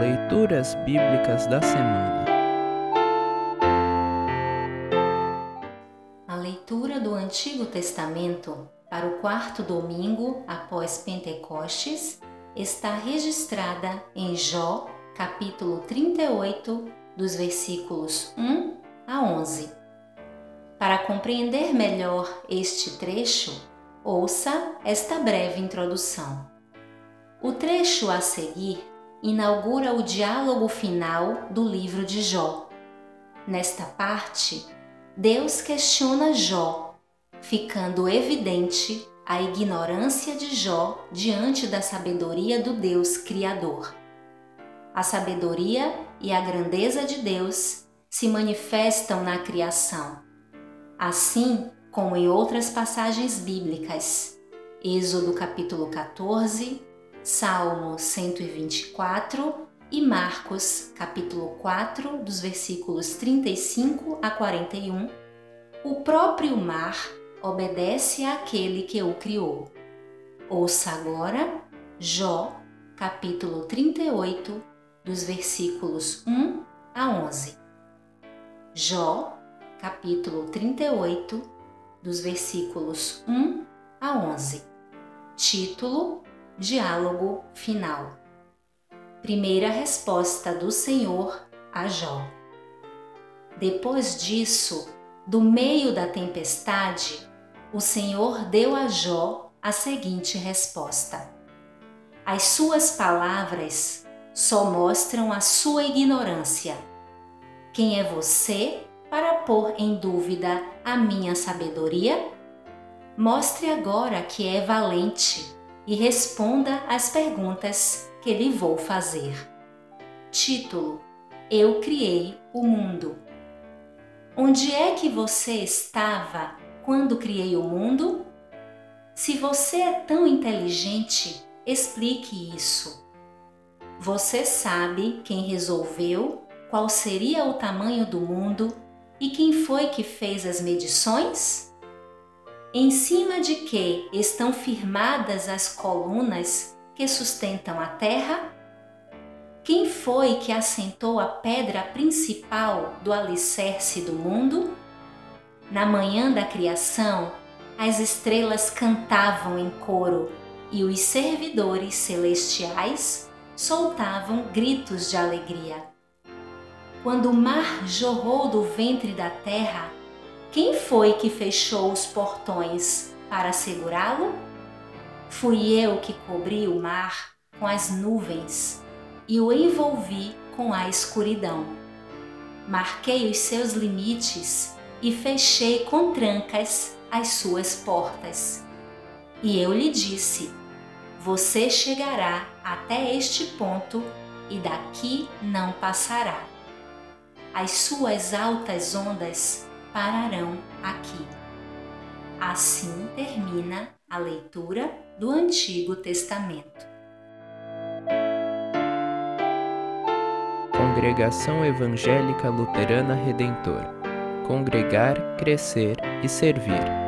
Leituras Bíblicas da Semana A leitura do Antigo Testamento para o quarto domingo após Pentecostes está registrada em Jó, capítulo 38, dos versículos 1 a 11. Para compreender melhor este trecho, ouça esta breve introdução. O trecho a seguir inaugura o diálogo final do livro de Jó. Nesta parte, Deus questiona Jó, ficando evidente a ignorância de Jó diante da sabedoria do Deus Criador. A sabedoria e a grandeza de Deus se manifestam na criação, assim como em outras passagens bíblicas. Êxodo capítulo 14, Salmo 124 e Marcos, capítulo 4, dos versículos 35 a 41, o próprio mar obedece àquele que o criou. Ouça agora Jó, capítulo 38, dos versículos 1 a 11. Jó, capítulo 38, dos versículos 1 a 11. Título Diálogo final. Primeira resposta do Senhor a Jó. Depois disso, do meio da tempestade, o Senhor deu a Jó a seguinte resposta: As suas palavras só mostram a sua ignorância. Quem é você para pôr em dúvida a minha sabedoria? Mostre agora que é valente e responda às perguntas que lhe vou fazer. Título: Eu criei o mundo. Onde é que você estava quando criei o mundo? Se você é tão inteligente, explique isso. Você sabe quem resolveu qual seria o tamanho do mundo e quem foi que fez as medições? Em cima de que estão firmadas as colunas que sustentam a terra? Quem foi que assentou a pedra principal do alicerce do mundo? Na manhã da criação, as estrelas cantavam em coro e os servidores celestiais soltavam gritos de alegria. Quando o mar jorrou do ventre da terra, quem foi que fechou os portões para segurá-lo? Fui eu que cobri o mar com as nuvens e o envolvi com a escuridão. Marquei os seus limites e fechei com trancas as suas portas. E eu lhe disse: Você chegará até este ponto e daqui não passará. As suas altas ondas pararão aqui. Assim termina a leitura do Antigo Testamento. Congregação Evangélica Luterana Redentor Congregar, Crescer e Servir.